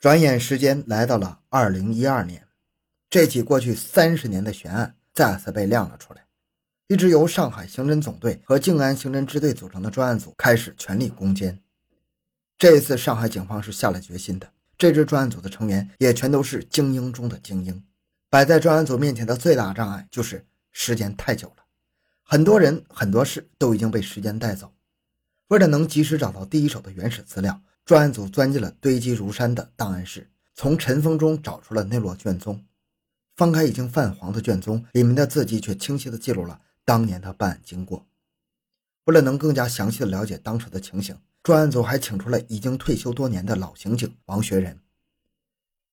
转眼时间来到了二零一二年，这起过去三十年的悬案再次被亮了出来。一支由上海刑侦总队和静安刑侦支队组成的专案组开始全力攻坚。这一次，上海警方是下了决心的。这支专案组的成员也全都是精英中的精英。摆在专案组面前的最大障碍就是时间太久了，很多人很多事都已经被时间带走。为了能及时找到第一手的原始资料。专案组钻进了堆积如山的档案室，从尘封中找出了那摞卷宗。翻开已经泛黄的卷宗，里面的字迹却清晰地记录了当年的办案经过。为了能更加详细地了解当时的情形，专案组还请出了已经退休多年的老刑警王学仁。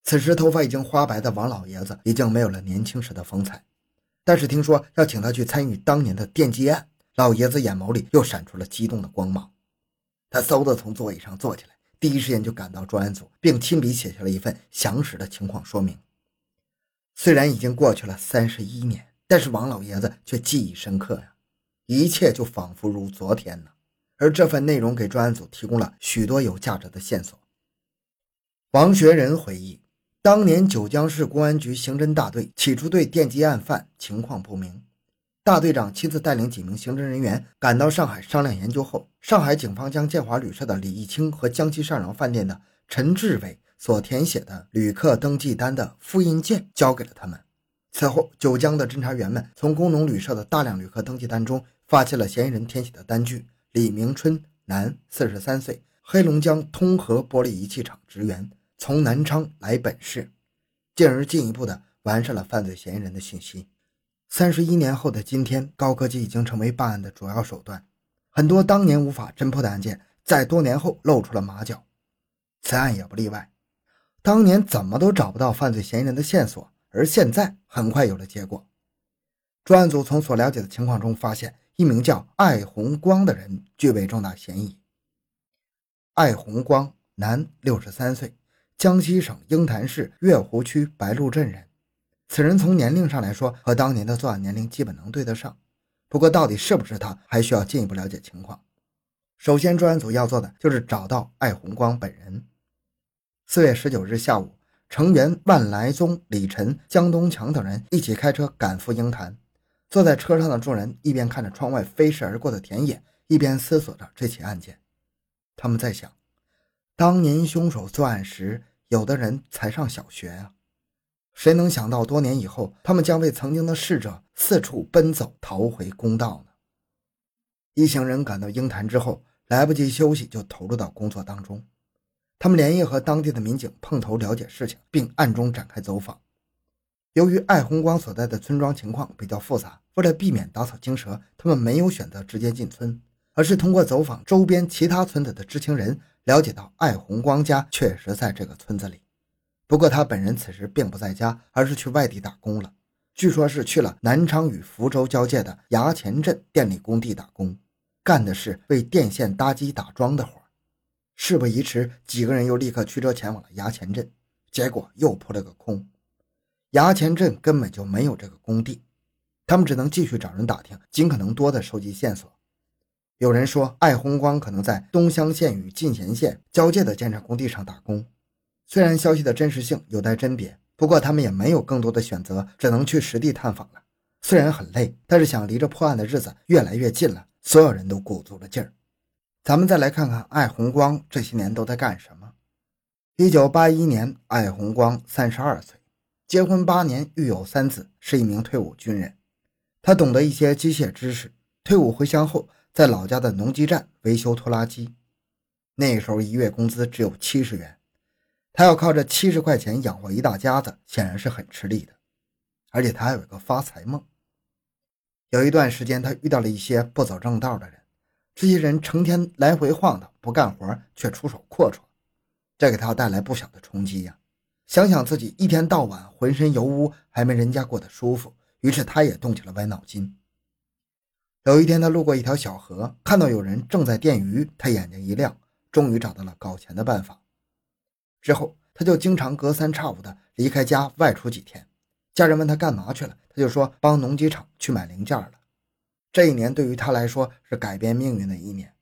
此时，头发已经花白的王老爷子已经没有了年轻时的风采，但是听说要请他去参与当年的电击案，老爷子眼眸里又闪出了激动的光芒。他嗖地从座椅上坐起来。第一时间就赶到专案组，并亲笔写下了一份详实的情况说明。虽然已经过去了三十一年，但是王老爷子却记忆深刻呀，一切就仿佛如昨天呢。而这份内容给专案组提供了许多有价值的线索。王学仁回忆，当年九江市公安局刑侦大队起初对电击案犯情况不明。大队长亲自带领几名刑侦人员赶到上海商量研究后，上海警方将建华旅社的李义清和江西上饶饭店的陈志伟所填写的旅客登记单的复印件交给了他们。此后，九江的侦查员们从工农旅社的大量旅客登记单中发现了嫌疑人填写的单据：李明春，男，四十三岁，黑龙江通和玻璃仪器厂职员，从南昌来本市，进而进一步的完善了犯罪嫌疑人的信息。三十一年后的今天，高科技已经成为办案的主要手段。很多当年无法侦破的案件，在多年后露出了马脚。此案也不例外。当年怎么都找不到犯罪嫌疑人的线索，而现在很快有了结果。专案组从所了解的情况中发现，一名叫艾红光的人具备重大嫌疑。艾红光，男，六十三岁，江西省鹰潭市月湖区白鹿镇人。此人从年龄上来说和当年的作案年龄基本能对得上，不过到底是不是他，还需要进一步了解情况。首先，专案组要做的就是找到艾红光本人。四月十九日下午，成员万来宗、李晨、江东强等人一起开车赶赴鹰潭。坐在车上的众人一边看着窗外飞逝而过的田野，一边思索着这起案件。他们在想，当年凶手作案时，有的人才上小学啊。谁能想到，多年以后，他们将为曾经的逝者四处奔走，讨回公道呢？一行人赶到鹰潭之后，来不及休息，就投入到工作当中。他们连夜和当地的民警碰头，了解事情，并暗中展开走访。由于艾红光所在的村庄情况比较复杂，为了避免打草惊蛇，他们没有选择直接进村，而是通过走访周边其他村子的知情人，了解到艾红光家确实在这个村子里。不过他本人此时并不在家，而是去外地打工了。据说是去了南昌与福州交界的衙前镇电力工地打工，干的是为电线搭基打桩的活。事不宜迟，几个人又立刻驱车前往了衙前镇，结果又扑了个空。衙前镇根本就没有这个工地，他们只能继续找人打听，尽可能多的收集线索。有人说，艾红光可能在东乡县与进贤县交界的建设工地上打工。虽然消息的真实性有待甄别，不过他们也没有更多的选择，只能去实地探访了。虽然很累，但是想离着破案的日子越来越近了，所有人都鼓足了劲儿。咱们再来看看艾红光这些年都在干什么。一九八一年，艾红光三十二岁，结婚八年，育有三子，是一名退伍军人。他懂得一些机械知识。退伍回乡后，在老家的农机站维修拖拉机。那时候一月工资只有七十元。他要靠这七十块钱养活一大家子，显然是很吃力的。而且他还有一个发财梦。有一段时间，他遇到了一些不走正道的人，这些人成天来回晃荡，不干活却出手阔绰，这给他带来不小的冲击呀。想想自己一天到晚浑身油污，还没人家过得舒服，于是他也动起了歪脑筋。有一天，他路过一条小河，看到有人正在电鱼，他眼睛一亮，终于找到了搞钱的办法。之后，他就经常隔三差五的离开家外出几天。家人问他干嘛去了，他就说帮农机厂去买零件了。这一年对于他来说是改变命运的一年。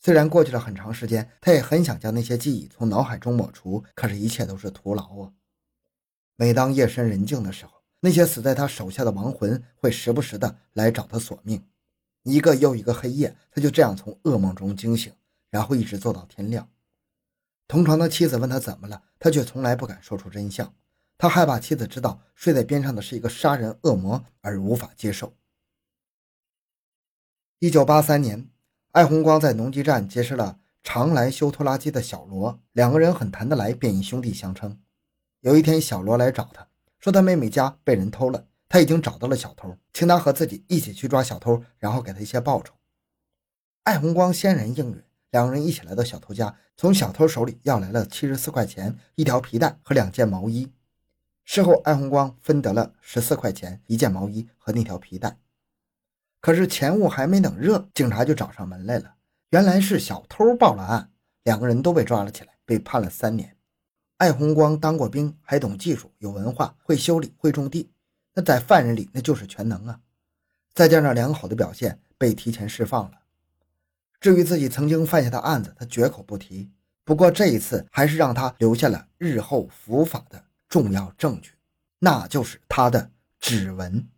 虽然过去了很长时间，他也很想将那些记忆从脑海中抹除，可是，一切都是徒劳啊！每当夜深人静的时候，那些死在他手下的亡魂会时不时的来找他索命。一个又一个黑夜，他就这样从噩梦中惊醒，然后一直做到天亮。同床的妻子问他怎么了，他却从来不敢说出真相。他害怕妻子知道睡在边上的是一个杀人恶魔，而无法接受。一九八三年。艾红光在农机站结识了常来修拖拉机的小罗，两个人很谈得来，便以兄弟相称。有一天，小罗来找他，说他妹妹家被人偷了，他已经找到了小偷，请他和自己一起去抓小偷，然后给他一些报酬。艾红光欣然应允，两个人一起来到小偷家，从小偷手里要来了七十四块钱、一条皮带和两件毛衣。事后，艾红光分得了十四块钱、一件毛衣和那条皮带。可是钱物还没等热，警察就找上门来了。原来是小偷报了案，两个人都被抓了起来，被判了三年。艾红光当过兵，还懂技术，有文化，会修理，会种地，那在犯人里那就是全能啊！再加上良好的表现，被提前释放了。至于自己曾经犯下的案子，他绝口不提。不过这一次，还是让他留下了日后伏法的重要证据，那就是他的指纹。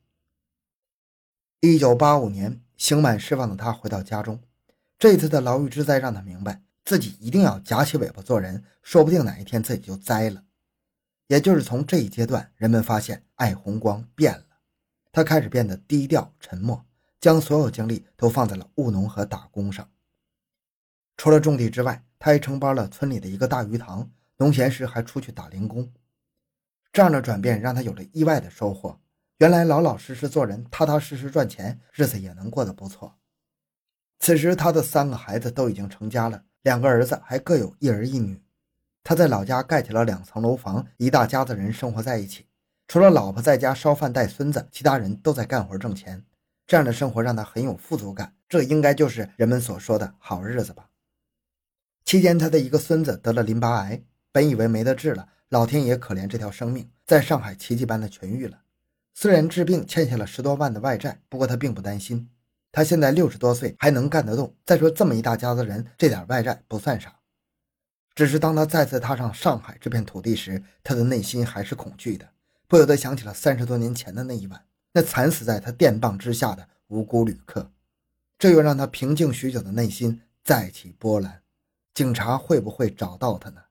一九八五年，刑满释放的他回到家中。这次的牢狱之灾让他明白，自己一定要夹起尾巴做人，说不定哪一天自己就栽了。也就是从这一阶段，人们发现艾红光变了，他开始变得低调沉默，将所有精力都放在了务农和打工上。除了种地之外，他还承包了村里的一个大鱼塘，农闲时还出去打零工。这样的转变让他有了意外的收获。原来老老实实做人，踏踏实实赚钱，日子也能过得不错。此时他的三个孩子都已经成家了，两个儿子还各有一儿一女。他在老家盖起了两层楼房，一大家子人生活在一起。除了老婆在家烧饭带孙子，其他人都在干活挣钱。这样的生活让他很有富足感，这应该就是人们所说的好日子吧。期间，他的一个孙子得了淋巴癌，本以为没得治了，老天爷可怜这条生命，在上海奇迹般的痊愈了。虽然治病欠下了十多万的外债，不过他并不担心。他现在六十多岁，还能干得动。再说这么一大家子人，这点外债不算啥。只是当他再次踏上上海这片土地时，他的内心还是恐惧的，不由得想起了三十多年前的那一晚，那惨死在他电棒之下的无辜旅客。这又让他平静许久的内心再起波澜。警察会不会找到他呢？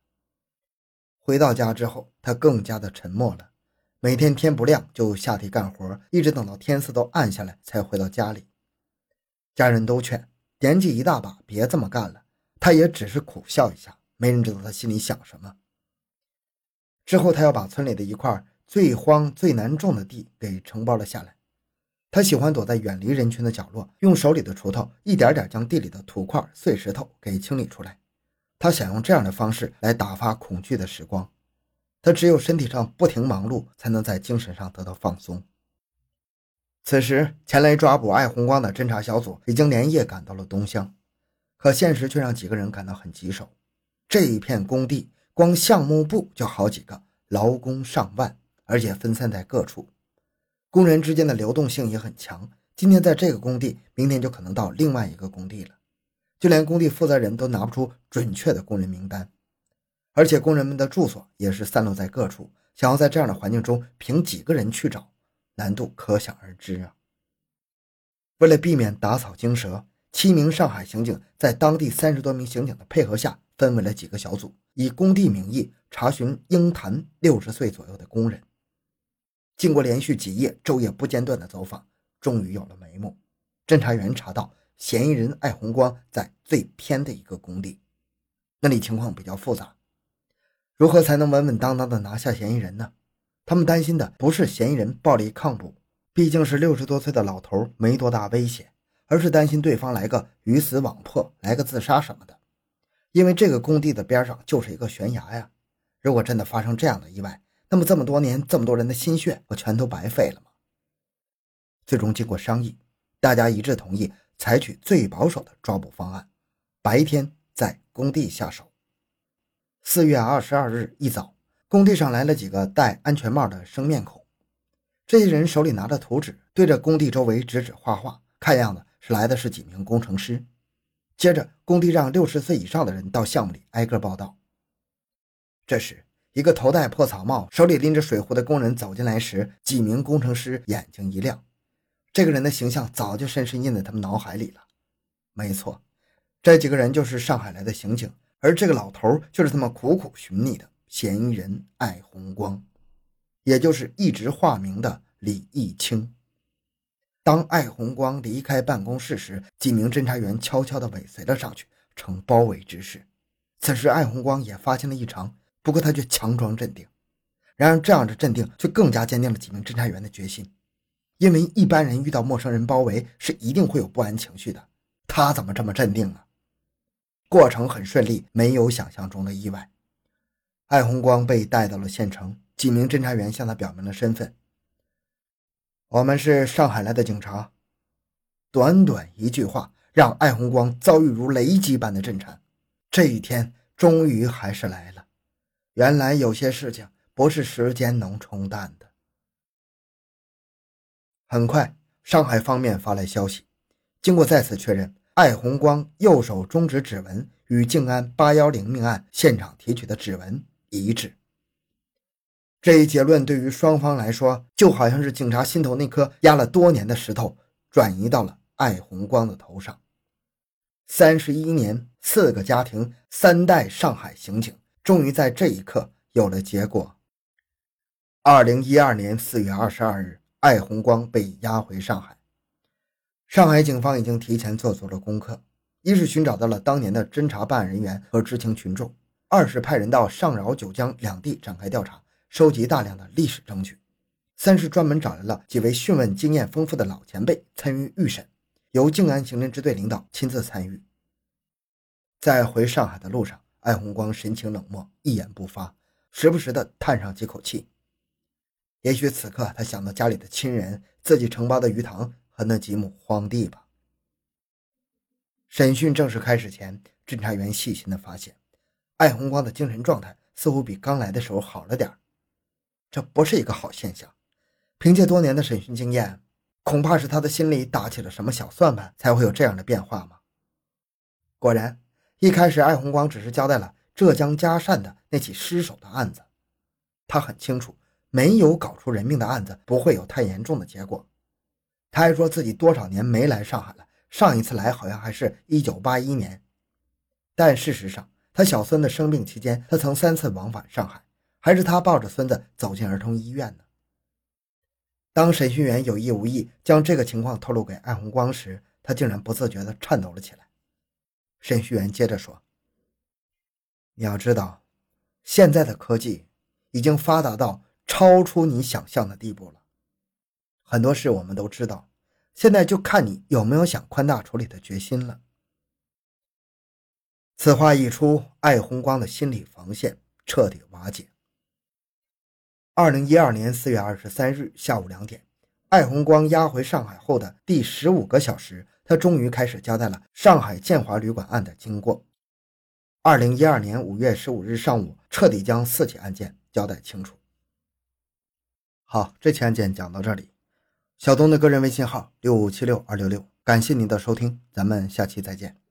回到家之后，他更加的沉默了。每天天不亮就下地干活，一直等到天色都暗下来才回到家里。家人都劝，年纪一大把，别这么干了。他也只是苦笑一下，没人知道他心里想什么。之后，他要把村里的一块最荒最难种的地给承包了下来。他喜欢躲在远离人群的角落，用手里的锄头一点点将地里的土块、碎石头给清理出来。他想用这样的方式来打发恐惧的时光。他只有身体上不停忙碌，才能在精神上得到放松。此时，前来抓捕艾红光的侦查小组已经连夜赶到了东乡，可现实却让几个人感到很棘手。这一片工地，光项目部就好几个，劳工上万，而且分散在各处，工人之间的流动性也很强。今天在这个工地，明天就可能到另外一个工地了，就连工地负责人都拿不出准确的工人名单。而且工人们的住所也是散落在各处，想要在这样的环境中凭几个人去找，难度可想而知啊。为了避免打草惊蛇，七名上海刑警在当地三十多名刑警的配合下，分为了几个小组，以工地名义查询鹰潭六十岁左右的工人。经过连续几夜昼夜不间断的走访，终于有了眉目。侦查员查到嫌疑人艾红光在最偏的一个工地，那里情况比较复杂。如何才能稳稳当当的拿下嫌疑人呢？他们担心的不是嫌疑人暴力抗捕，毕竟是六十多岁的老头，没多大危险，而是担心对方来个鱼死网破，来个自杀什么的。因为这个工地的边上就是一个悬崖呀，如果真的发生这样的意外，那么这么多年这么多人的心血不全都白费了吗？最终经过商议，大家一致同意采取最保守的抓捕方案，白天在工地下手。四月二十二日一早，工地上来了几个戴安全帽的生面孔。这些人手里拿着图纸，对着工地周围指指画画，看样子是来的是几名工程师。接着，工地让六十岁以上的人到项目里挨个报道。这时，一个头戴破草帽、手里拎着水壶的工人走进来时，几名工程师眼睛一亮。这个人的形象早就深深印在他们脑海里了。没错，这几个人就是上海来的刑警，而这个老头就是他们苦苦寻觅的嫌疑人艾红光，也就是一直化名的李义清。当艾红光离开办公室时，几名侦查员悄悄地尾随了上去，呈包围之势。此时，艾红光也发现了异常，不过他却强装镇定。然而，这样的镇定却更加坚定了几名侦查员的决心，因为一般人遇到陌生人包围是一定会有不安情绪的。他怎么这么镇定呢？过程很顺利，没有想象中的意外。艾红光被带到了县城，几名侦查员向他表明了身份。我们是上海来的警察。短短一句话，让艾红光遭遇如雷击般的震颤。这一天终于还是来了。原来有些事情不是时间能冲淡的。很快，上海方面发来消息，经过再次确认，艾红光右手中指指纹与静安八幺零命案现场提取的指纹一致。这一结论对于双方来说，就好像是警察心头那颗压了多年的石头转移到了艾红光的头上。三十一年，四个家庭，三代上海刑警，终于在这一刻有了结果。二零一二年四月二十二日，艾红光被押回上海。上海警方已经提前做足了功课：一是寻找到了当年的侦查办案人员和知情群众；二是派人到上饶、九江两地展开调查。收集大量的历史证据，三是专门找来了几位讯问经验丰富的老前辈参与预审，由静安刑侦支队领导亲自参与。在回上海的路上，艾红光神情冷漠，一言不发，时不时的叹上几口气。也许此刻他想到家里的亲人、自己承包的鱼塘和那几亩荒地吧。审讯正式开始前，侦查员细心的发现，艾红光的精神状态似乎比刚来的时候好了点。这不是一个好现象。凭借多年的审讯经验，恐怕是他的心里打起了什么小算盘，才会有这样的变化吗？果然，一开始艾红光只是交代了浙江嘉善的那起失手的案子。他很清楚，没有搞出人命的案子不会有太严重的结果。他还说自己多少年没来上海了，上一次来好像还是一九八一年。但事实上，他小孙子生病期间，他曾三次往返上海。还是他抱着孙子走进儿童医院呢。当审讯员有意无意将这个情况透露给艾红光时，他竟然不自觉地颤抖了起来。审讯员接着说：“你要知道，现在的科技已经发达到超出你想象的地步了。很多事我们都知道，现在就看你有没有想宽大处理的决心了。”此话一出，艾红光的心理防线彻底瓦解。二零一二年四月二十三日下午两点，艾红光押回上海后的第十五个小时，他终于开始交代了上海建华旅馆案的经过。二零一二年五月十五日上午，彻底将四起案件交代清楚。好，这起案件讲到这里。小东的个人微信号六五七六二六六，感谢您的收听，咱们下期再见。